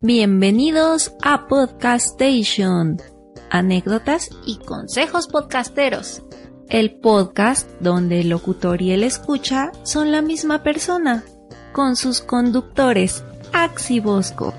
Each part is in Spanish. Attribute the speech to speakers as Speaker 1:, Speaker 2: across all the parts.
Speaker 1: Bienvenidos a Podcast Station. Anécdotas y consejos podcasteros. El podcast donde el locutor y el escucha son la misma persona, con sus conductores Axi Bosco.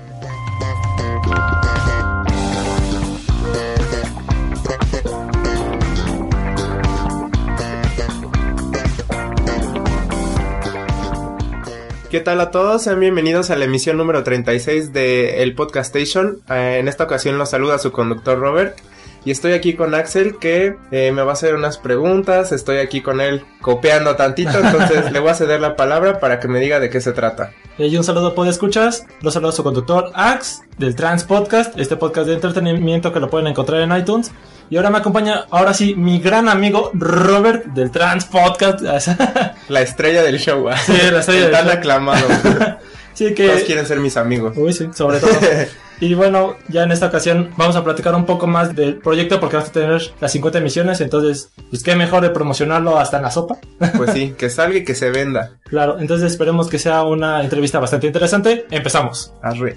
Speaker 2: ¿Qué tal a todos? Sean bienvenidos a la emisión número 36 de el Podcast Station. Eh, en esta ocasión los saluda su conductor Robert. Y estoy aquí con Axel que eh, me va a hacer unas preguntas. Estoy aquí con él copiando tantito. Entonces le voy a ceder la palabra para que me diga de qué se trata.
Speaker 3: Y un saludo, ¿puede escuchas? Los saludo a su conductor Ax del Trans Podcast, este podcast de entretenimiento que lo pueden encontrar en iTunes. Y ahora me acompaña, ahora sí, mi gran amigo Robert del Trans Podcast.
Speaker 2: la estrella del show.
Speaker 3: Sí, la estrella del
Speaker 2: Tan aclamado.
Speaker 3: sí, que...
Speaker 2: Todos quieren ser mis amigos.
Speaker 3: Uy, sí, sobre todo. y bueno, ya en esta ocasión vamos a platicar un poco más del proyecto porque vamos a tener las 50 emisiones. Entonces, pues qué mejor de promocionarlo hasta en la sopa.
Speaker 2: pues sí, que salga y que se venda.
Speaker 3: Claro, entonces esperemos que sea una entrevista bastante interesante. Empezamos.
Speaker 2: Arre.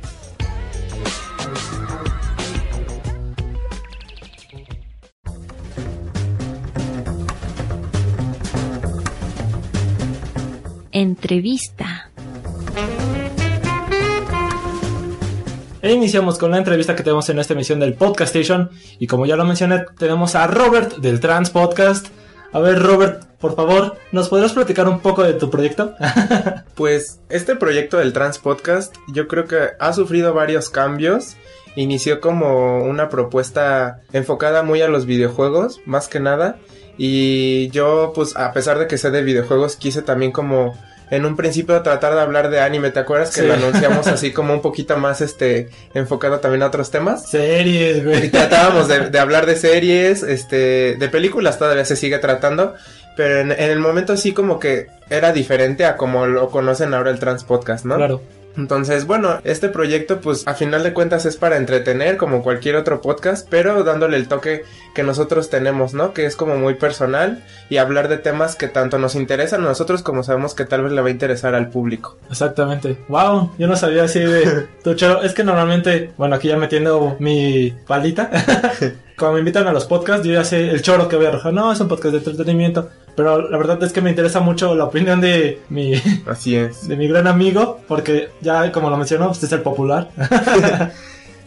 Speaker 1: Entrevista.
Speaker 3: E iniciamos con la entrevista que tenemos en esta emisión del Podcast Station. Y como ya lo mencioné, tenemos a Robert del Trans Podcast. A ver, Robert, por favor, ¿nos podrías platicar un poco de tu proyecto?
Speaker 2: pues este proyecto del Trans Podcast yo creo que ha sufrido varios cambios. Inició como una propuesta enfocada muy a los videojuegos, más que nada. Y yo, pues, a pesar de que sé de videojuegos, quise también como en un principio tratar de hablar de anime. ¿Te acuerdas que lo anunciamos así como un poquito más este enfocado también a otros temas?
Speaker 3: Series, güey.
Speaker 2: Y tratábamos de, hablar de series, este, de películas todavía se sigue tratando. Pero en, en el momento sí como que era diferente a como lo conocen ahora el Trans Podcast, ¿no?
Speaker 3: Claro.
Speaker 2: Entonces, bueno, este proyecto pues a final de cuentas es para entretener como cualquier otro podcast, pero dándole el toque que nosotros tenemos, ¿no? Que es como muy personal y hablar de temas que tanto nos interesan a nosotros como sabemos que tal vez le va a interesar al público.
Speaker 3: Exactamente. Wow, yo no sabía así de tu choro. Es que normalmente, bueno, aquí ya metiendo mi palita. Cuando me invitan a los podcasts, yo ya sé el choro que voy a arrojar. No, es un podcast de entretenimiento. Pero la verdad es que me interesa mucho la opinión de mi.
Speaker 2: Así es.
Speaker 3: De mi gran amigo. Porque ya, como lo mencionó, usted es el popular.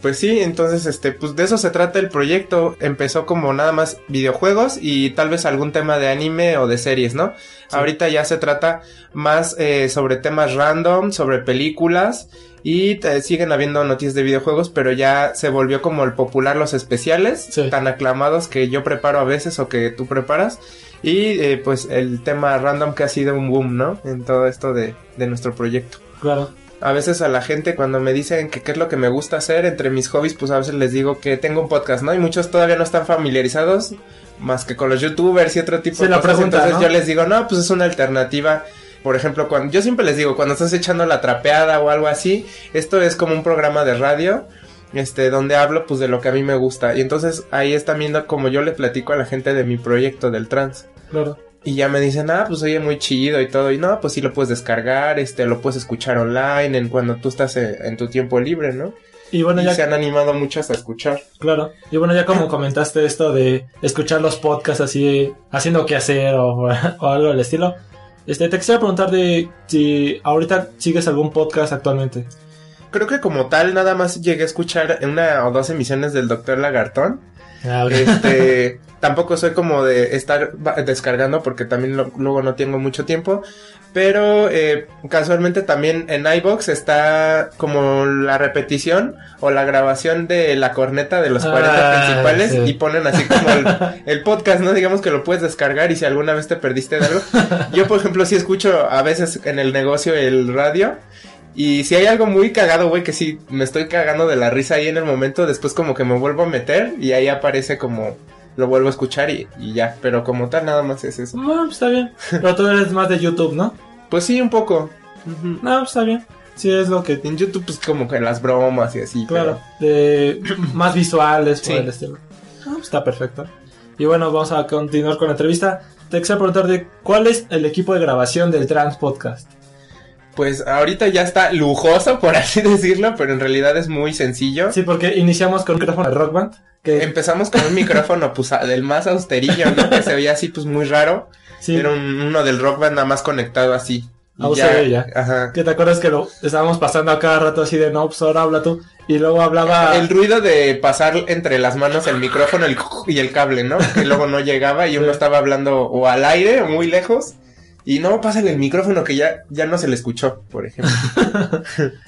Speaker 2: Pues sí, entonces este, pues de eso se trata el proyecto. Empezó como nada más videojuegos y tal vez algún tema de anime o de series, ¿no? Ahorita ya se trata más eh, sobre temas random, sobre películas y siguen habiendo noticias de videojuegos, pero ya se volvió como el popular los especiales, tan aclamados que yo preparo a veces o que tú preparas. Y eh, pues el tema random que ha sido un boom, ¿no? En todo esto de, de nuestro proyecto.
Speaker 3: Claro
Speaker 2: a veces a la gente cuando me dicen que qué es lo que me gusta hacer entre mis hobbies, pues a veces les digo que tengo un podcast, ¿no? Y muchos todavía no están familiarizados más que con los youtubers y otro tipo de cosas. Entonces yo les digo, no, pues es una alternativa. Por ejemplo, cuando yo siempre les digo, cuando estás echando la trapeada o algo así, esto es como un programa de radio este, donde hablo pues de lo que a mí me gusta. Y entonces ahí están viendo como yo le platico a la gente de mi proyecto del trans.
Speaker 3: Claro.
Speaker 2: Y ya me dicen, ah, pues oye muy chido y todo. Y no, pues sí lo puedes descargar, este, lo puedes escuchar online en cuando tú estás en, tu tiempo libre, ¿no?
Speaker 3: Y bueno,
Speaker 2: y
Speaker 3: ya
Speaker 2: se han animado muchas a escuchar.
Speaker 3: Claro. Y bueno, ya como comentaste esto de escuchar los podcasts así, haciendo qué hacer o, o algo del estilo. Este, te quisiera preguntar de si ahorita sigues algún podcast actualmente.
Speaker 2: Creo que como tal nada más llegué a escuchar una o dos emisiones del Doctor Lagartón.
Speaker 3: Ah.
Speaker 2: Este, tampoco soy como de estar descargando porque también lo- luego no tengo mucho tiempo. Pero eh, casualmente también en iBox está como la repetición o la grabación de la corneta de los 40
Speaker 3: Ah,
Speaker 2: principales
Speaker 3: sí.
Speaker 2: y ponen así como el, el podcast, ¿no? Digamos que lo puedes descargar y si alguna vez te perdiste de algo. Yo, por ejemplo, sí escucho a veces en el negocio el radio. Y si hay algo muy cagado, güey, que sí me estoy cagando de la risa ahí en el momento, después como que me vuelvo a meter y ahí aparece como lo vuelvo a escuchar y, y ya. Pero como tal, nada más es eso.
Speaker 3: Bueno, pues está bien. Pero tú eres más de YouTube, ¿no?
Speaker 2: Pues sí, un poco.
Speaker 3: No, pues está bien. Sí, es lo que...
Speaker 2: En YouTube, pues como que las bromas y así.
Speaker 3: Claro, de más visuales por
Speaker 2: Sí.
Speaker 3: el estilo. Ah, pues está perfecto. Y bueno, vamos a continuar con la entrevista. Te quisiera preguntar de cuál es el equipo de grabación del Trans Podcast.
Speaker 2: Pues ahorita ya está lujoso, por así decirlo, pero en realidad es muy sencillo.
Speaker 3: Sí, porque iniciamos con un micrófono de Rock Band. Que
Speaker 2: Empezamos con un micrófono, pues, del más austerillo, ¿no? Que se veía así, pues, muy raro.
Speaker 3: sí,
Speaker 2: Era un- uno del rock band nada más conectado así.
Speaker 3: A USB ya.
Speaker 2: Ajá.
Speaker 3: que te acuerdas que lo estábamos pasando a cada rato así de no, pues ahora habla tú. Y luego hablaba.
Speaker 2: El ruido de pasar entre las manos el micrófono el y el cable, ¿no? Que luego no llegaba y uno
Speaker 3: Sí.
Speaker 2: estaba hablando o al aire o muy lejos. Y no, pásale el micrófono que ya, ya no se le escuchó, por ejemplo.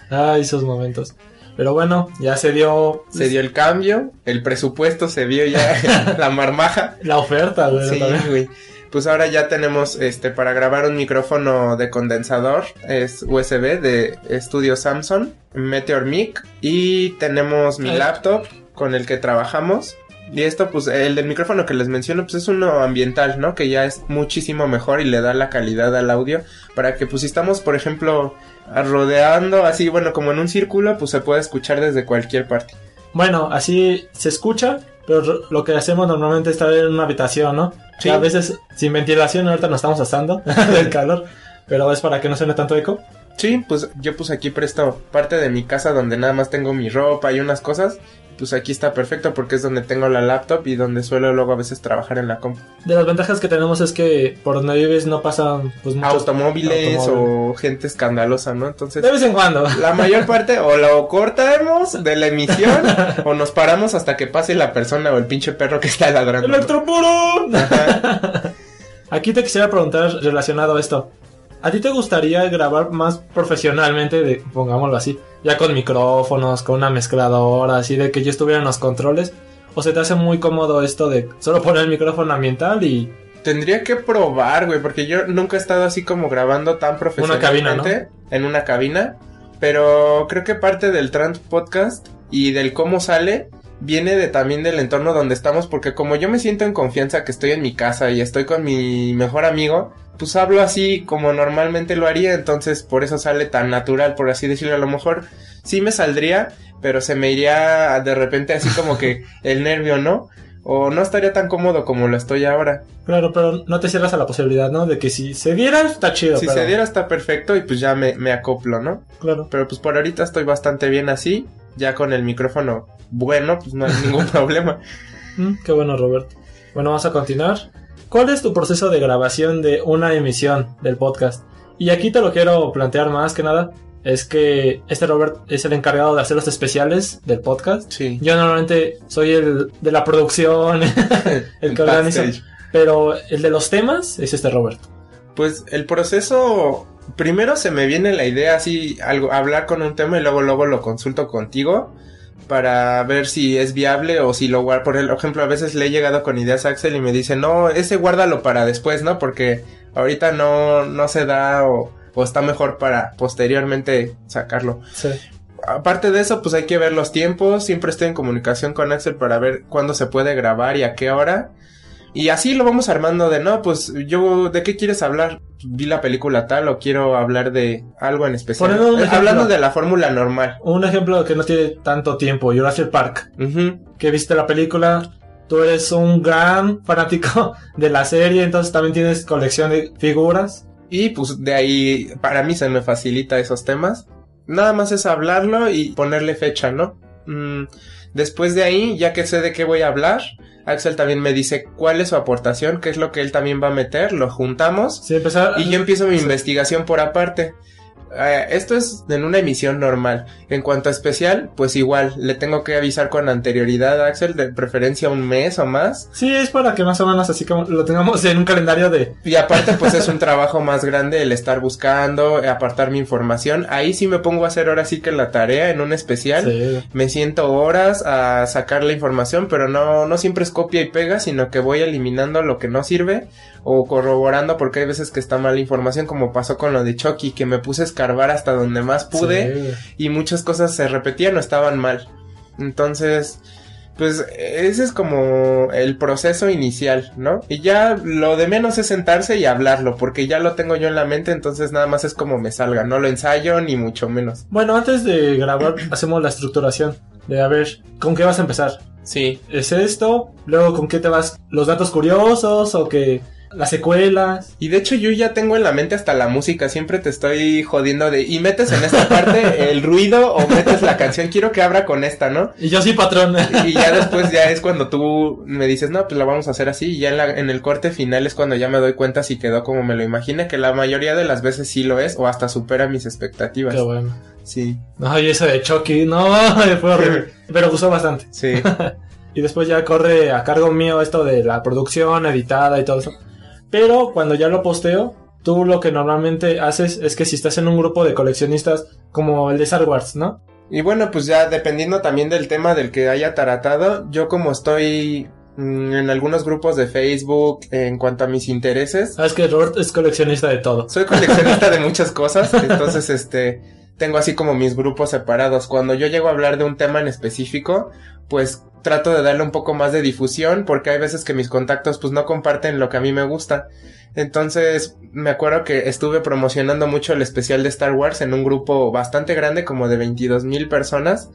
Speaker 3: Ay, esos momentos. Pero bueno, ya se dio.
Speaker 2: Se dio el cambio, el presupuesto se vio ya la marmaja.
Speaker 3: La oferta, güey.
Speaker 2: Sí, güey. Pues ahora ya tenemos este para grabar un micrófono de condensador, es USB de estudio Samsung, Meteor Mic y tenemos mi
Speaker 3: Ay.
Speaker 2: laptop con el que trabajamos. Y esto pues el del micrófono que les menciono pues es uno ambiental, ¿no? Que ya es muchísimo mejor y le da la calidad al audio para que pues si estamos por ejemplo rodeando así, bueno, como en un círculo, pues se puede escuchar desde cualquier parte.
Speaker 3: Bueno, así se escucha, pero lo que hacemos normalmente es estar en una habitación, ¿no?
Speaker 2: Sí.
Speaker 3: Que a veces sin ventilación, ahorita nos estamos asando del calor, pero es para que no suene tanto eco.
Speaker 2: Sí, pues yo pues aquí presto parte de mi casa donde nada más tengo mi ropa y unas cosas. Pues aquí está perfecto porque es donde tengo la laptop y donde suelo luego a veces trabajar en la compu.
Speaker 3: De las ventajas que tenemos es que por donde vives no pasan pues muchos
Speaker 2: Automóviles
Speaker 3: automóviles.
Speaker 2: o gente escandalosa, ¿no? Entonces,
Speaker 3: De vez en cuando.
Speaker 2: la mayor parte o lo cortamos de la emisión o nos paramos hasta que pase la persona o el pinche perro que está ladrando.
Speaker 3: ¡Electropuro! Aquí te quisiera preguntar relacionado a esto. ¿A ti te gustaría grabar más profesionalmente, de, pongámoslo así, ya con micrófonos, con una mezcladora, así de que yo estuviera en los controles? ¿O se te hace muy cómodo esto de solo poner el micrófono ambiental y
Speaker 2: Tendría que probar, güey, porque yo nunca he estado así como grabando tan profesionalmente en una cabina, pero creo que parte del Trans Podcast y del cómo sale viene de también del entorno donde estamos, porque como yo me siento en confianza que estoy en mi casa y estoy con mi mejor amigo, pues hablo así como normalmente lo haría, entonces por eso sale tan natural, por así decirlo, a lo mejor sí me saldría, pero se me iría de repente así como que el nervio, ¿no? O no estaría tan cómodo como lo estoy ahora.
Speaker 3: Claro, pero no te cierras a la posibilidad, ¿no? De que si se diera, está chido.
Speaker 2: Si
Speaker 3: pero-
Speaker 2: se diera está perfecto y pues ya me, me acoplo, ¿no?
Speaker 3: Claro.
Speaker 2: Pero pues por ahorita estoy bastante bien así, ya con el micrófono bueno, pues no hay ningún problema.
Speaker 3: Mm, qué bueno, Roberto. Bueno, vamos a continuar. ¿Cuál es tu proceso de grabación de una emisión del podcast? Y aquí te lo quiero plantear más que nada. Es que este Robert es el encargado de hacer los especiales del podcast.
Speaker 2: Sí.
Speaker 3: Yo normalmente soy el de la producción, el que organiza. Pero el de los temas es este Robert.
Speaker 2: Pues el proceso, primero se me viene la idea así, algo, hablar con un tema y luego luego lo consulto contigo para ver si es viable o si lo guardo. Por ejemplo, a veces le he llegado con ideas a Axel y me dice, no, ese guárdalo para después, ¿no? Porque ahorita no, no se da o, o está mejor para posteriormente sacarlo.
Speaker 3: Sí.
Speaker 2: Aparte de eso, pues hay que ver los tiempos. Siempre estoy en comunicación con Axel para ver cuándo se puede grabar y a qué hora. Y así lo vamos armando de, no, pues yo, ¿de qué quieres hablar? Vi la película tal o quiero hablar de algo en especial. Eh,
Speaker 3: ejemplo.
Speaker 2: Hablando de la fórmula normal.
Speaker 3: Un ejemplo que no tiene tanto tiempo, Jurassic Park.
Speaker 2: Ujú.
Speaker 3: que viste la película, tú eres un gran fanático de la serie, entonces también tienes colección de figuras.
Speaker 2: Y pues de ahí, para mí se me facilita esos temas. Nada más es hablarlo y ponerle fecha, ¿no? mm, después de ahí, ya que sé de qué voy a hablar, Axel también me dice cuál es su aportación, qué es lo que él también va a meter, lo juntamos
Speaker 3: Sí, empezar.
Speaker 2: y yo empiezo mi
Speaker 3: Sí.
Speaker 2: investigación por aparte. Eh, esto es en una emisión normal. En cuanto a especial, pues igual, le tengo que avisar con anterioridad a Axel, de preferencia un mes o más.
Speaker 3: Sí, es para que más o menos así como lo tengamos en un calendario de.
Speaker 2: Y aparte, pues es un trabajo más grande el estar buscando, eh, apartar mi información. Ahí sí me pongo a hacer ahora sí que la tarea en un especial.
Speaker 3: Sí.
Speaker 2: Me siento horas a sacar la información, pero no, no siempre es copia y pega, sino que voy eliminando lo que no sirve o corroborando porque hay veces que está mala información, como pasó con lo de Chucky, que me puse a escarbar hasta donde más pude
Speaker 3: Sí.
Speaker 2: y muchas cosas se repetían o estaban mal. Entonces, pues ese es como el proceso inicial, ¿no? Y ya lo de menos es sentarse y hablarlo, porque ya lo tengo yo en la mente, entonces nada más es como me salga, no lo ensayo ni mucho menos.
Speaker 3: Bueno, antes de grabar, hacemos la estructuración. De a ver, ¿con qué vas a empezar?
Speaker 2: Sí,
Speaker 3: ¿Es esto? Luego, ¿con qué te vas? ¿Los datos curiosos? ¿O que las secuelas?
Speaker 2: Y de hecho yo ya tengo en la mente hasta la música, siempre te estoy jodiendo de, y metes en esta parte el ruido o metes la canción, quiero que abra con esta, ¿no?
Speaker 3: Y yo sí, patrón.
Speaker 2: Y ya después ya es cuando tú me dices, no, pues la vamos a hacer así, y ya en, la- en el corte final es cuando ya me doy cuenta si quedó como me lo imaginé, que la mayoría de las veces sí lo es, o hasta supera mis expectativas.
Speaker 3: Qué bueno.
Speaker 2: Sí,
Speaker 3: No, y eso de Chucky, no, fue horrible. Pero gustó bastante.
Speaker 2: sí.
Speaker 3: Y después ya corre a cargo mío esto de la producción editada y todo eso. Pero cuando ya lo posteo, tú lo que normalmente haces es que si estás en un grupo de coleccionistas como el de Star Wars, ¿no?
Speaker 2: Y bueno, pues ya dependiendo también del tema del que haya taratado, yo como estoy mm, en algunos grupos de Facebook en cuanto a mis intereses,
Speaker 3: Sabes que Robert es coleccionista de todo.
Speaker 2: soy coleccionista de muchas cosas, entonces este tengo así como mis grupos separados. Cuando yo llego a hablar de un tema en específico, pues trato de darle un poco más de difusión porque hay veces que mis contactos pues no comparten lo que a mí me gusta. Entonces me acuerdo que estuve promocionando mucho el especial de Star Wars en un grupo bastante grande como de 22 mil personas.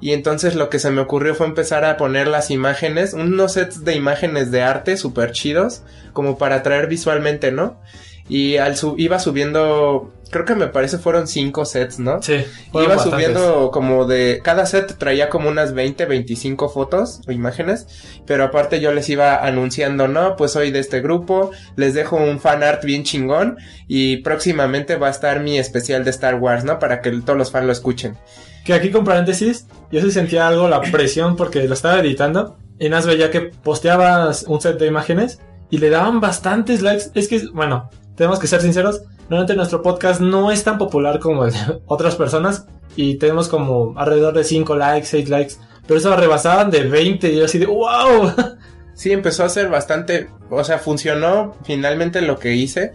Speaker 2: Y entonces lo que se me ocurrió fue empezar a poner las imágenes, unos sets de imágenes de arte súper chidos, como para atraer visualmente, ¿no? Y al su iba subiendo, creo que me parece fueron cinco sets, ¿no?
Speaker 3: Sí.
Speaker 2: Iba
Speaker 3: bastantes.
Speaker 2: subiendo como de, cada set traía como unas 20, 25 fotos o imágenes, pero aparte yo les iba anunciando, no, pues soy de este grupo, les dejo un fan art bien chingón y próximamente va a estar mi especial de Star Wars, ¿no? Para que todos los fans lo escuchen.
Speaker 3: Que aquí con paréntesis, yo sí sentía algo la presión porque lo estaba editando. Y más veía que posteabas un set de imágenes y le daban bastantes likes. Es que, bueno, tenemos que ser sinceros. Normalmente nuestro podcast no es tan popular como el de otras personas. Y tenemos como alrededor de 5 likes, 6 likes. Pero eso rebasaban de 20 y yo así de ¡Wow!
Speaker 2: Sí, empezó a ser bastante, o sea, funcionó finalmente lo que hice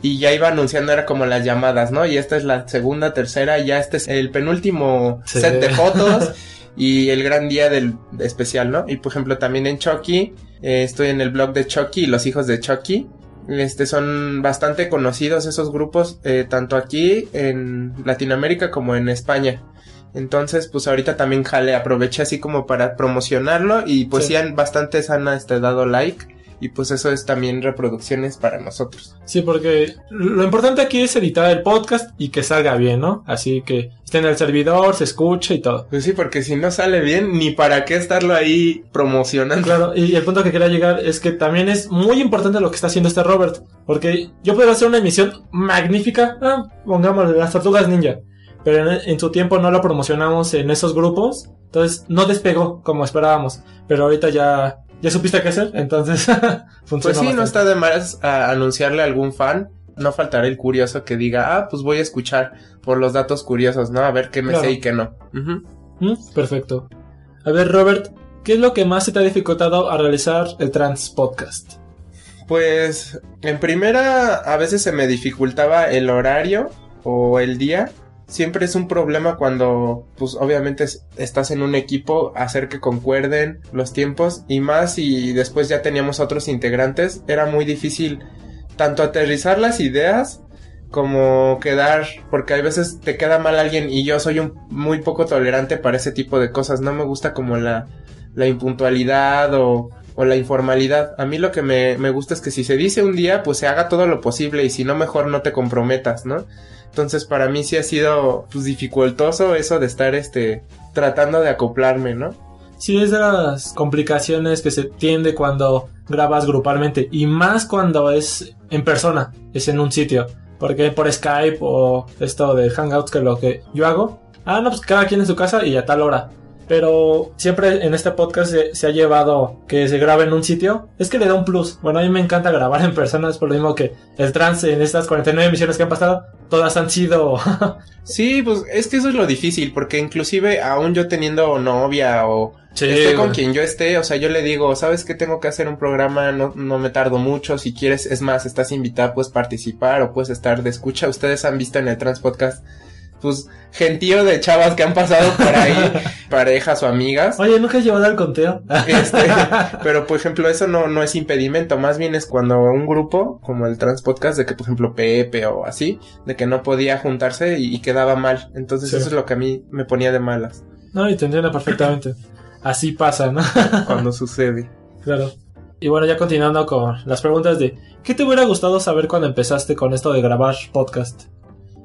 Speaker 2: y ya iba anunciando, era como las llamadas, ¿no? Y esta es la segunda, tercera, ya este es el penúltimo
Speaker 3: Sí.
Speaker 2: set de fotos y el gran día del especial, ¿no? Y por ejemplo también en Chucky, eh, estoy en el blog de Chucky y los hijos de Chucky. Este son bastante conocidos esos grupos, eh, tanto aquí en Latinoamérica como en España. Entonces, pues ahorita también jale, aproveché así como para promocionarlo y pues
Speaker 3: Sí.
Speaker 2: sí, han, bastantes han este, dado like y pues eso es también reproducciones para nosotros.
Speaker 3: Sí, porque lo importante aquí es editar el podcast y que salga bien, ¿no? Así que esté en el servidor, se escuche y todo.
Speaker 2: Pues sí, porque si no sale bien, ni para qué estarlo ahí promocionando.
Speaker 3: Claro, y el punto que quería llegar es que también es muy importante lo que está haciendo este Robert. Porque yo puedo hacer una emisión magnífica, ah, pongamos las tortugas ninja. Pero en, en su tiempo no lo promocionamos en esos grupos. Entonces no despegó como esperábamos. Pero ahorita ya, ya supiste qué hacer. Entonces funciona.
Speaker 2: Pues sí, no está de más a anunciarle a algún fan. No faltará el curioso que diga, ah, pues voy a escuchar por los datos curiosos, ¿no? A ver qué me
Speaker 3: Claro.
Speaker 2: sé y qué no.
Speaker 3: Mm, Perfecto. A ver, Robert, ¿qué es lo que más se te ha dificultado a realizar el Trans Podcast?
Speaker 2: Pues en primera a veces se me dificultaba el horario o el día. Siempre es un problema cuando pues obviamente es- estás en un equipo hacer que concuerden los tiempos y más y después ya teníamos otros integrantes. Era muy difícil tanto aterrizar las ideas como quedar porque hay veces te queda mal alguien y yo soy un muy poco tolerante para ese tipo de cosas. No me gusta como la impuntualidad o o la informalidad. A mí lo que me, me gusta es que si se dice un día, pues se haga todo lo posible y si no, mejor no te comprometas, ¿no? Entonces para mí sí ha sido pues dificultoso eso de estar este tratando de acoplarme, ¿no?
Speaker 3: Sí, es de las complicaciones que se tiende cuando grabas grupalmente y más cuando es en persona, es en un sitio. Porque por Skype o esto de Hangouts que es lo que yo hago, ah, no, pues cada quien en su casa y a tal hora. Pero siempre en este podcast se, se, ha llevado que se grabe en un sitio. Es que le da un plus. Bueno, a mí me encanta grabar en persona. Es por lo mismo que el trans en estas 49 emisiones que han pasado, todas han sido...
Speaker 2: sí, pues es que eso es lo difícil. Porque inclusive aún yo teniendo novia o... Sí, esté con quien yo esté, o sea, yo le digo, ¿sabes que tengo que hacer un programa? No, no me tardo mucho, si quieres, es más, estás invitada, puedes participar o puedes estar de escucha. Ustedes han visto en el Trans Podcast pues gentío de chavas que han pasado por ahí, parejas o amigas.
Speaker 3: Oye, nunca has llevado al conteo.
Speaker 2: Este, pero por ejemplo, eso no, no es impedimento, más bien es cuando un grupo, como el Trans Podcast, de que por ejemplo Pepe o así, de que no podía juntarse y, y quedaba mal. Entonces sí. eso es lo que a mí me ponía de malas.
Speaker 3: No, y te entiendo perfectamente. Así pasa, ¿no?
Speaker 2: cuando sucede.
Speaker 3: Claro. Y bueno, ya continuando con las preguntas de ¿qué te hubiera gustado saber cuando empezaste con esto de grabar podcast?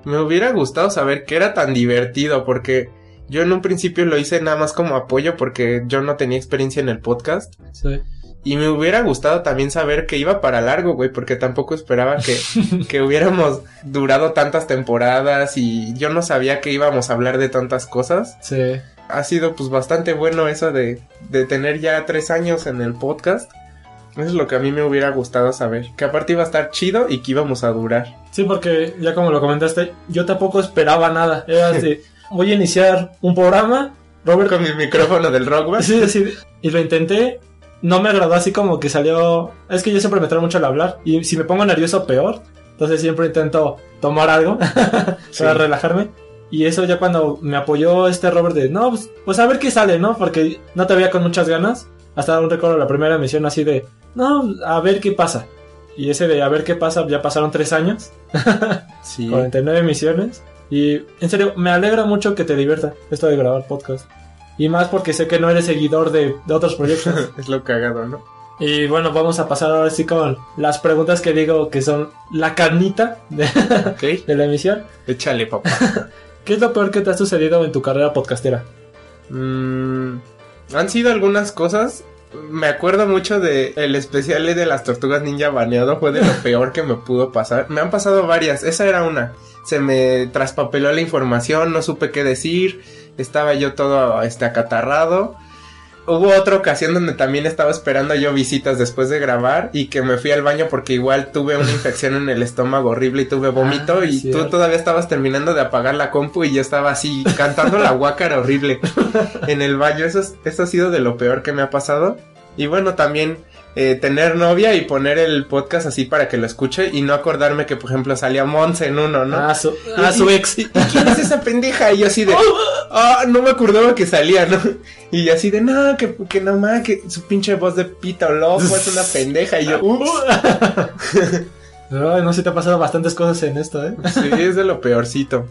Speaker 2: Me hubiera gustado saber que era tan divertido porque yo en un principio lo hice nada más como apoyo porque yo no tenía experiencia en el podcast.
Speaker 3: Sí.
Speaker 2: Y me hubiera gustado también saber que iba para largo, güey, porque tampoco esperaba que, que hubiéramos durado tantas temporadas y yo no sabía que íbamos a hablar de tantas cosas.
Speaker 3: Sí.
Speaker 2: Ha sido pues bastante bueno eso de, de tener ya tres años en el podcast. Eso es lo que a mí me hubiera gustado saber. Que aparte iba a estar chido y que íbamos a durar.
Speaker 3: Sí, porque ya como lo comentaste, yo tampoco esperaba nada. Era así, voy a iniciar un programa.
Speaker 2: Robert con mi micrófono del rock,
Speaker 3: Sí, sí. Y lo intenté. No me agradó así como que salió... Es que yo siempre me trae mucho al hablar. Y si me pongo nervioso, peor. Entonces siempre intento tomar algo para sí. relajarme. Y eso ya cuando me apoyó este Robert de... No, pues, pues a ver qué sale, ¿no? Porque no te veía con muchas ganas. Hasta un recuerdo la primera emisión así de... No, a ver qué pasa. Y ese de a ver qué pasa, ya pasaron tres años.
Speaker 2: sí.
Speaker 3: 49 emisiones. Y en serio, me alegra mucho que te divierta esto de grabar podcast. Y más porque sé que no eres seguidor de, de otros proyectos.
Speaker 2: es lo cagado, ¿no?
Speaker 3: Y bueno, vamos a pasar ahora sí con las preguntas que digo que son la carnita de,
Speaker 2: okay.
Speaker 3: de la emisión.
Speaker 2: Échale, papá.
Speaker 3: ¿Qué es lo peor que te ha sucedido en tu carrera podcastera?
Speaker 2: Mm, han sido algunas cosas me acuerdo mucho de el especial de las tortugas ninja baneado fue de lo peor que me pudo pasar. Me han pasado varias, esa era una. Se me traspapeló la información, no supe qué decir, estaba yo todo este acatarrado. Hubo otra ocasión donde también estaba esperando yo visitas después de grabar y que me fui al baño porque igual tuve una infección en el estómago horrible y tuve vómito ah, y cierto. tú todavía estabas terminando de apagar la compu y yo estaba así cantando la guácara horrible en el baño. Eso, es, eso ha sido de lo peor que me ha pasado. Y bueno, también eh, tener novia y poner el podcast así para que lo escuche y no acordarme que, por ejemplo, salía Monse en uno, ¿no?
Speaker 3: Ah, su, ah, su ex.
Speaker 2: ¿Y, ¿Y quién es esa pendeja? Y yo así de, ah, no me acordaba que salía, ¿no? Y así de, no, que, que no más, que su pinche voz de pito loco es una pendeja. Y yo, ups.
Speaker 3: no, no sé, te ha pasado bastantes cosas en esto, ¿eh?
Speaker 2: Sí, es de lo peorcito.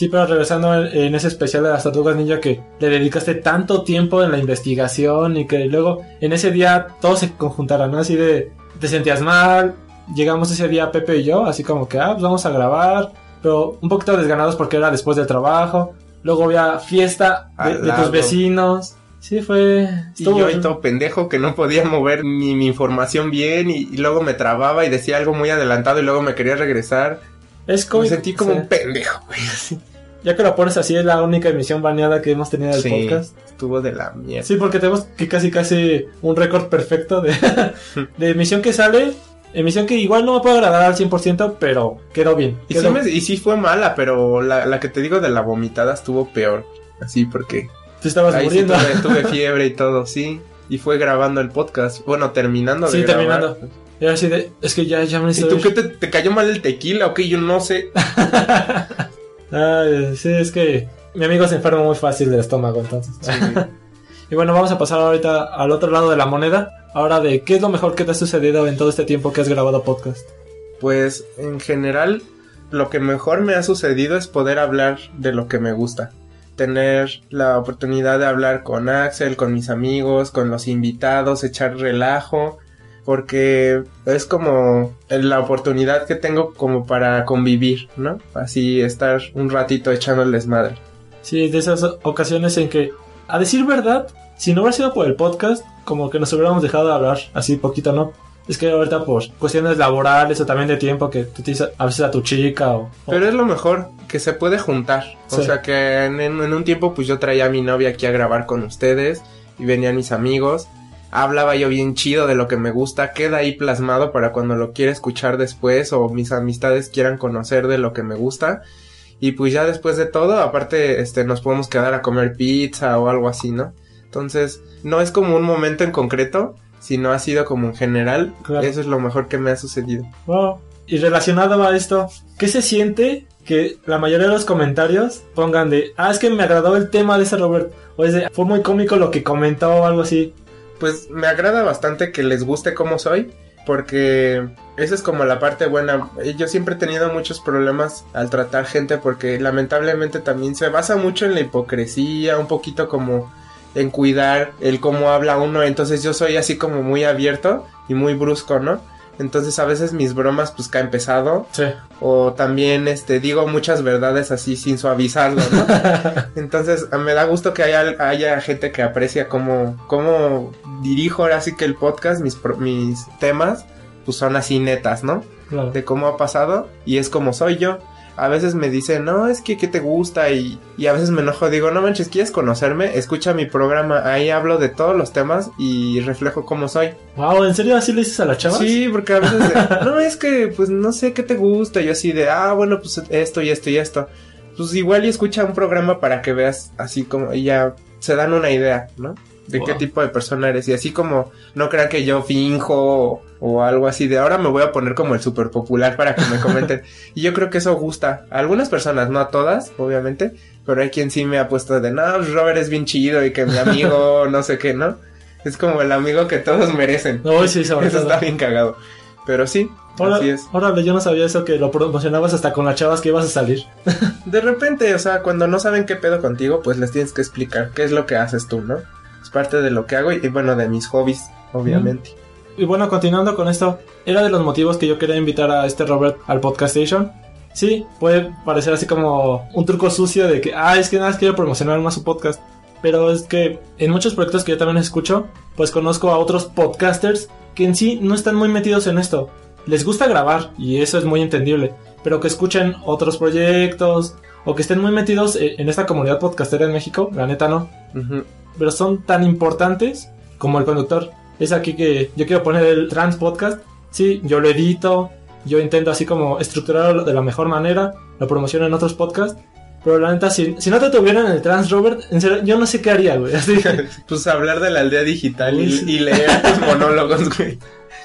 Speaker 3: Sí, pero regresando en ese especial de las tortugas ninja que le dedicaste tanto tiempo en la investigación y que luego en ese día todo se conjuntara, ¿no? Así de, te sentías mal, llegamos ese día Pepe y yo, así como que, ah, pues vamos a grabar, pero un poquito desganados porque era después del trabajo, luego había fiesta de, de tus vecinos. Sí, fue...
Speaker 2: Y yo ahí todo pendejo que no podía mover mi, mi información bien y, y, luego me trababa y decía algo muy adelantado y luego me quería regresar.
Speaker 3: Es como...
Speaker 2: Me sentí como un pendejo, güey, así.
Speaker 3: Ya que lo pones así, es la única emisión baneada que hemos tenido del
Speaker 2: sí,
Speaker 3: podcast.
Speaker 2: Estuvo de la mierda.
Speaker 3: Sí, porque tenemos que casi casi un récord perfecto de, de emisión que sale. Emisión que igual no me puede agradar al 100%, pero quedó bien.
Speaker 2: Y. Sí, me, y sí fue mala, pero la, la, que te digo de la vomitada estuvo peor. Así porque...
Speaker 3: Te estabas
Speaker 2: ahí
Speaker 3: muriendo.
Speaker 2: Sí tuve, tuve, fiebre y todo, sí. Y fue grabando el podcast. Bueno, terminando de
Speaker 3: Sí,
Speaker 2: grabar.
Speaker 3: terminando. Y así de, es que ya, ya me
Speaker 2: ¿Y tú qué te, te cayó mal el tequila? Ok, yo no sé.
Speaker 3: Ay, sí, es que mi amigo se enferma muy fácil del estómago, entonces.
Speaker 2: Sí.
Speaker 3: y bueno, vamos a pasar ahorita al otro lado de la moneda. Ahora de qué es lo mejor que te ha sucedido en todo este tiempo que has grabado podcast.
Speaker 2: Pues en general, lo que mejor me ha sucedido es poder hablar de lo que me gusta. tener la oportunidad de hablar con Axel, con mis amigos, con los invitados, echar relajo, porque es como la oportunidad que tengo como para convivir, ¿no? Así estar un ratito echando el desmadre.
Speaker 3: Sí, de esas ocasiones en que, a decir verdad, si no hubiera sido por el podcast, como que nos hubiéramos dejado de hablar así poquito, ¿no? Es que ahorita por cuestiones laborales o también de tiempo que tú tienes a veces a tu chica o...
Speaker 2: Pero es lo mejor, que se puede juntar. O
Speaker 3: Sí.
Speaker 2: sea que en- en un tiempo pues yo traía a mi novia aquí a grabar con ustedes y venían mis amigos. Hablaba yo bien chido de lo que me gusta, queda ahí plasmado para cuando lo quiera escuchar después o mis amistades quieran conocer de lo que me gusta. Y pues ya después de todo, aparte, este, nos podemos quedar a comer pizza o algo así, ¿no? Entonces, no es como un momento en concreto, sino ha sido como en general.
Speaker 3: Claro.
Speaker 2: Eso es lo mejor que me ha sucedido.
Speaker 3: Wow. Y relacionado a esto, ¿qué se siente que la mayoría de los comentarios pongan de, ah, es que me agradó el tema de ese Robert, o es de, fue muy cómico lo que comentó o algo así?
Speaker 2: Pues me agrada bastante que les guste cómo soy, porque esa es como la parte buena. Eh, Yo siempre he tenido muchos problemas al tratar gente porque lamentablemente también se basa mucho en la hipocresía, un poquito como en cuidar el cómo habla uno, entonces yo soy así como muy abierto y muy brusco, ¿no? Entonces a veces mis bromas pues caen pesado
Speaker 3: Sí.
Speaker 2: o también este digo muchas verdades así sin suavizarlo, ¿no? Entonces me da gusto que haya, haya gente que aprecia cómo, cómo dirijo ahora sí que el podcast, mis, mis temas, pues son así netas, ¿no?
Speaker 3: Claro.
Speaker 2: De cómo ha pasado y es como soy yo. A veces me dicen, no, es que ¿qué te gusta? Y, y a veces me enojo, digo, no manches, ¿quieres conocerme? Escucha mi programa, ahí hablo de todos los temas y reflejo cómo soy.
Speaker 3: Wow, ¿en serio así le dices a las chavas?
Speaker 2: Sí, porque a veces de, no, es que pues no sé qué te gusta. Yo así de, ah, bueno, pues esto y esto y esto. Pues igual y escucha un programa para que veas así como y ya se dan una idea, ¿no? De qué tipo de persona eres. Y así como no crean que yo finjo o, o algo así de ahora me voy a poner como el súper popular para que me comenten. y yo creo que eso gusta a algunas personas, no a todas, obviamente. Pero hay quien sí me ha puesto de, no, pues, Robert es bien chido y que mi amigo no sé qué, ¿no? Es como el amigo que todos merecen.
Speaker 3: No, sí, sobre
Speaker 2: Eso
Speaker 3: todo.
Speaker 2: está bien cagado. Pero sí,
Speaker 3: Ahora-
Speaker 2: así es.
Speaker 3: Órale, yo no sabía eso que lo promocionabas hasta con las chavas que ibas a salir.
Speaker 2: De repente, o sea, cuando no saben qué pedo contigo, pues les tienes que explicar qué es lo que haces tú, ¿no? Es parte de lo que hago y, y, bueno, de mis hobbies, obviamente.
Speaker 3: Y bueno, continuando con esto, era de los motivos que yo quería invitar a este Robert al Podcast Station. Sí, puede parecer así como un truco sucio de que, ah, es que nada quiero promocionar más su podcast. Pero es que en muchos proyectos que yo también escucho, pues conozco a otros podcasters que en sí no están muy metidos en esto. Les gusta grabar y eso es muy entendible. Pero que escuchen otros proyectos o que estén muy metidos eh, en esta comunidad podcastera en México, la neta no
Speaker 2: Ujú.
Speaker 3: Pero son tan importantes como el conductor. Es aquí que yo quiero poner el trans podcast. Sí, yo lo edito, yo intento así como estructurarlo de la mejor manera, lo promociono en otros podcasts. Pero la neta, si, si no te tuvieran el trans, Robert, en serio, yo no sé qué haría, güey. Así,
Speaker 2: Pues hablar de la aldea digital y, y leer tus monólogos, güey.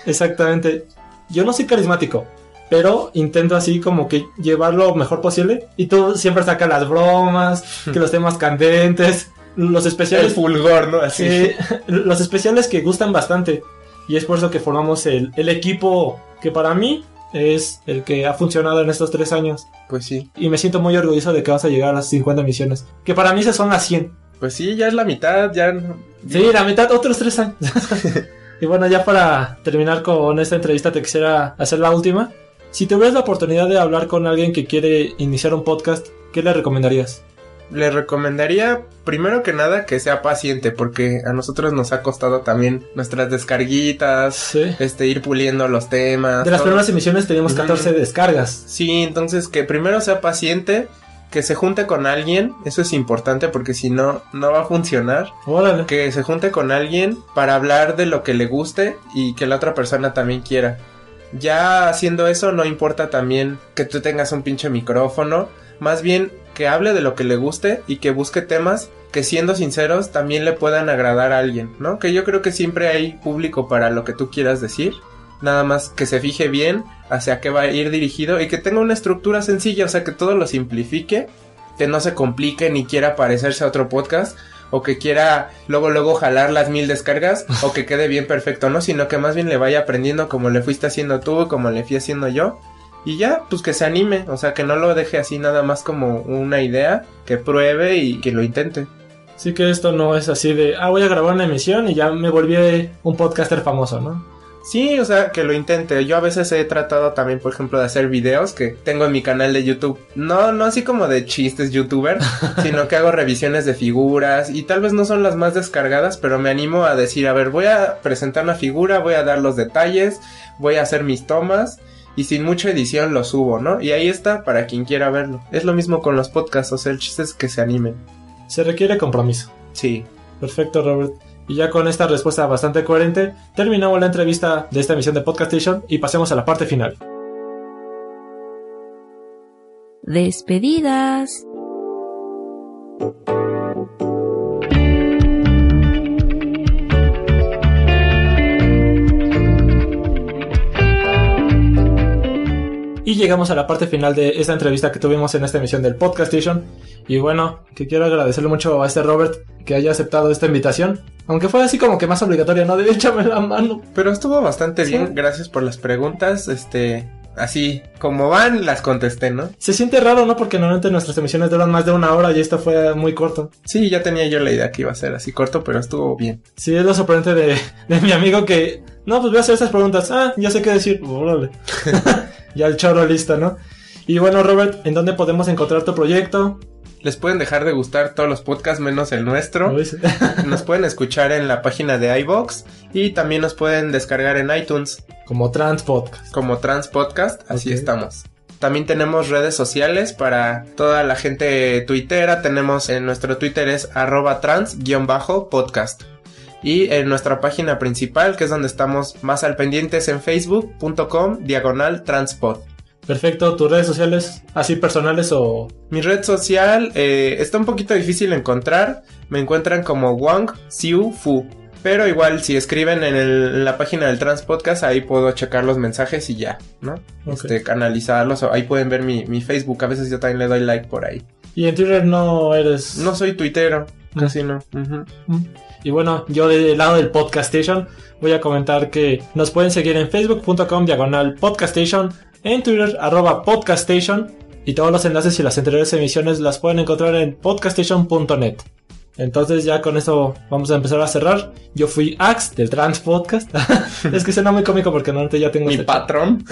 Speaker 3: exactamente. Yo no soy carismático, pero intento así como que llevar lo mejor posible. Y tú siempre sacas las bromas, que los temas candentes, los
Speaker 2: El
Speaker 3: especiales.
Speaker 2: fulgor, ¿no? Así.
Speaker 3: Sí, los especiales que gustan bastante. Y es por eso que formamos el, el equipo que para mí es el que ha funcionado en estos tres años.
Speaker 2: Pues sí.
Speaker 3: Y me siento muy orgulloso de que vas a llegar a las 50 misiones. Que para mí esas son las 100.
Speaker 2: Pues sí, ya es la mitad, ya.
Speaker 3: Sí, la mitad, otros tres años. y bueno, ya para terminar con esta entrevista te quisiera hacer la última. Si tuvieras la oportunidad de hablar con alguien que quiere iniciar un podcast, ¿qué le recomendarías?
Speaker 2: Le recomendaría, primero que nada, que sea paciente, porque a nosotros nos ha costado también nuestras descarguitas,
Speaker 3: Sí.
Speaker 2: este, ir puliendo los temas.
Speaker 3: De las
Speaker 2: todo.
Speaker 3: primeras emisiones teníamos
Speaker 2: Ujú.
Speaker 3: 14 descargas.
Speaker 2: Sí, entonces que primero sea paciente, que se junte con alguien, eso es importante porque si no, no va a funcionar.
Speaker 3: Órale.
Speaker 2: Que se junte con alguien para hablar de lo que le guste y que la otra persona también quiera. Ya haciendo eso, no importa también que tú tengas un pinche micrófono, más bien que hable de lo que le guste y que busque temas que siendo sinceros también le puedan agradar a alguien, ¿no? Que yo creo que siempre hay público para lo que tú quieras decir. Nada más que se fije bien hacia qué va a ir dirigido y que tenga una estructura sencilla, o sea, que todo lo simplifique, que no se complique ni quiera parecerse a otro podcast o que quiera luego luego jalar las mil descargas o que quede bien perfecto, ¿no? Sino que más bien le vaya aprendiendo como le fuiste haciendo tú, como le fui haciendo yo Y ya, pues que se anime, o sea, que no lo deje así nada más como una idea, que pruebe y que lo intente.
Speaker 3: Sí que esto no es así de, ah, voy a grabar una emisión y ya me volví un podcaster famoso, ¿no?
Speaker 2: Sí, o sea, que lo intente. Yo a veces he tratado también, por ejemplo, de hacer videos que tengo en mi canal de YouTube. No, no así como de chistes youtuber, sino que hago revisiones de figuras y tal vez no son las más descargadas, pero me animo a decir, a ver, voy a presentar una figura, voy a dar los detalles, voy a hacer mis tomas y sin mucha edición lo subo, ¿no? Y ahí está para quien quiera verlo. Es lo mismo con los podcasts, o sea, el chiste es que se animen.
Speaker 3: Se requiere compromiso.
Speaker 2: Sí.
Speaker 3: Perfecto, Robert. Y ya con esta respuesta bastante coherente, terminamos la entrevista de esta emisión de Podcast Station y pasemos a la parte final.
Speaker 1: Despedidas.
Speaker 3: Y llegamos a la parte final de esta entrevista que tuvimos en esta emisión del Podcast Station. Y bueno, que quiero agradecerle mucho a este Robert que haya aceptado esta invitación. Aunque fue así como que más obligatoria, ¿no? De échame la mano.
Speaker 2: Pero estuvo bastante bien, gracias por las preguntas. Este, así como van, las contesté, ¿no?
Speaker 3: Se siente raro, ¿no? Porque normalmente nuestras emisiones duran más de una hora y esto fue muy corto.
Speaker 2: Sí, ya tenía yo la idea que iba a ser así corto, pero estuvo bien.
Speaker 3: Sí, es lo sorprendente de, de mi amigo que, no, pues voy a hacer estas preguntas. Ah, ya sé qué decir. Órale. ya el choro listo, ¿no? Y bueno, Robert, ¿en dónde podemos encontrar tu proyecto?
Speaker 2: Les pueden dejar de gustar todos los podcasts menos el nuestro. nos pueden escuchar en la página de iBox y también nos pueden descargar en iTunes.
Speaker 3: Como Trans Podcast.
Speaker 2: Como Trans Podcast, así estamos. También tenemos redes sociales para toda la gente tuitera. Tenemos en nuestro Twitter es arroba trans-podcast. Y en nuestra página principal, que es donde estamos más al pendientes en facebook.com diagonal transpod.
Speaker 3: Perfecto, tus redes sociales, así personales o...
Speaker 2: Mi red social eh, está un poquito difícil de encontrar, me encuentran como Wang Xiu Fu. Pero igual, si escriben en, el, la página del Trans Podcast, ahí puedo checar los mensajes y ya, ¿no? Este, canalizarlos. O ahí pueden ver mi, mi, Facebook. A veces yo también le doy like por ahí.
Speaker 3: ¿Y en Twitter no eres...?
Speaker 2: No soy tuitero, casi no.
Speaker 3: Y bueno, yo del lado del Podcast Station voy a comentar que nos pueden seguir en facebook.com diagonal podcastation, en Twitter arroba podcastation y todos los enlaces y las anteriores emisiones las pueden encontrar en podcastation.net. Entonces ya con esto vamos a empezar a cerrar. Yo fui Ax del Trans Podcast. es que suena muy cómico porque normalmente ya tengo...
Speaker 2: Mi patrón.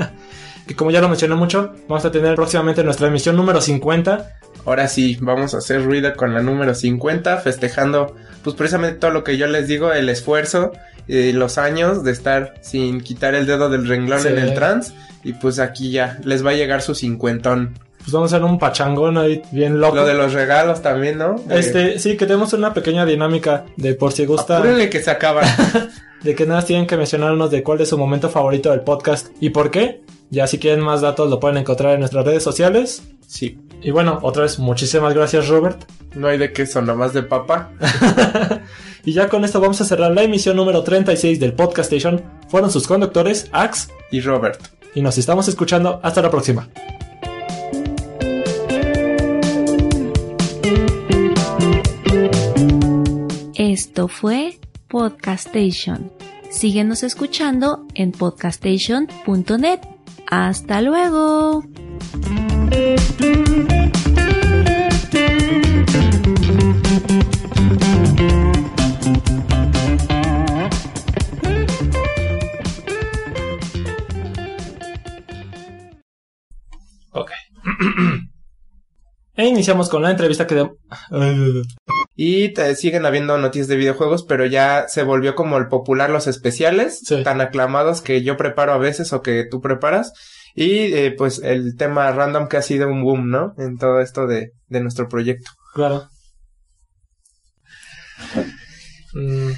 Speaker 3: que como ya lo mencioné mucho, vamos a tener próximamente nuestra emisión número 50.
Speaker 2: Ahora sí, vamos a hacer ruido con la número 50, festejando pues precisamente todo lo que yo les digo, el esfuerzo y los años de estar sin quitar el dedo del renglón en el trans. Y pues aquí ya les va a llegar su cincuentón.
Speaker 3: Pues vamos a hacer un pachangón ahí bien loco.
Speaker 2: Lo de los regalos también, ¿no?
Speaker 3: Este, sí, que tenemos una pequeña dinámica de por si gusta.
Speaker 2: Apúrenle que se acaba.
Speaker 3: de que nada tienen que mencionarnos de cuál es su momento favorito del podcast y por qué. Ya si quieren más datos lo pueden encontrar en nuestras redes sociales.
Speaker 2: Sí.
Speaker 3: Y bueno, otra vez muchísimas gracias Robert.
Speaker 2: No hay de queso, nomás de papa.
Speaker 3: y ya con esto vamos a cerrar la emisión número 36 del Podcast Station. Fueron sus conductores Ax
Speaker 2: y Robert.
Speaker 3: Y nos estamos escuchando. Hasta la próxima.
Speaker 1: Esto fue Podcastation. Síguenos escuchando en podcastation.net. Hasta luego.
Speaker 3: Ok. e iniciamos con la entrevista que... De...
Speaker 2: Y te siguen habiendo noticias de videojuegos, pero ya se volvió como el popular los especiales, tan aclamados que yo preparo a veces o que tú preparas. Y eh, pues el tema random que ha sido un boom, ¿no? En todo esto de, de nuestro proyecto.
Speaker 3: Claro. Mm.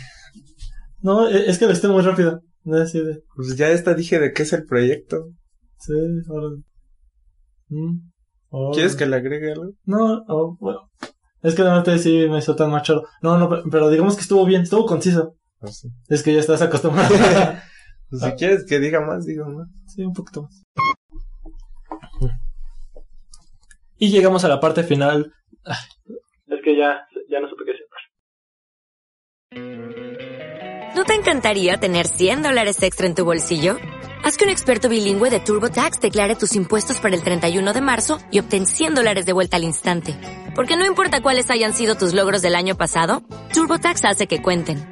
Speaker 3: No, e, es que lo esté muy rápido. No es así de...
Speaker 2: Pues ya esta dije de qué es el proyecto.
Speaker 3: Sí, ahora. Mm.
Speaker 2: ¿Quieres que le agregue algo?
Speaker 3: No, oh, bueno. Es que normalmente sí me hizo tan machado. No, no, pero digamos que estuvo bien, estuvo conciso.
Speaker 2: Sí.
Speaker 3: Es que ya estás acostumbrado.
Speaker 2: pues si quieres que diga más, digo más.
Speaker 3: Sí, un poquito más. Y llegamos a la parte final. Es que ya, ya no supe qué
Speaker 4: decir. ¿No te encantaría tener 100 dólares extra en tu bolsillo? Haz que un experto bilingüe de TurboTax declare tus impuestos para el 31 de marzo y obtén 100 dólares de vuelta al instante. Porque no importa cuáles hayan sido tus logros del año pasado, TurboTax hace que cuenten.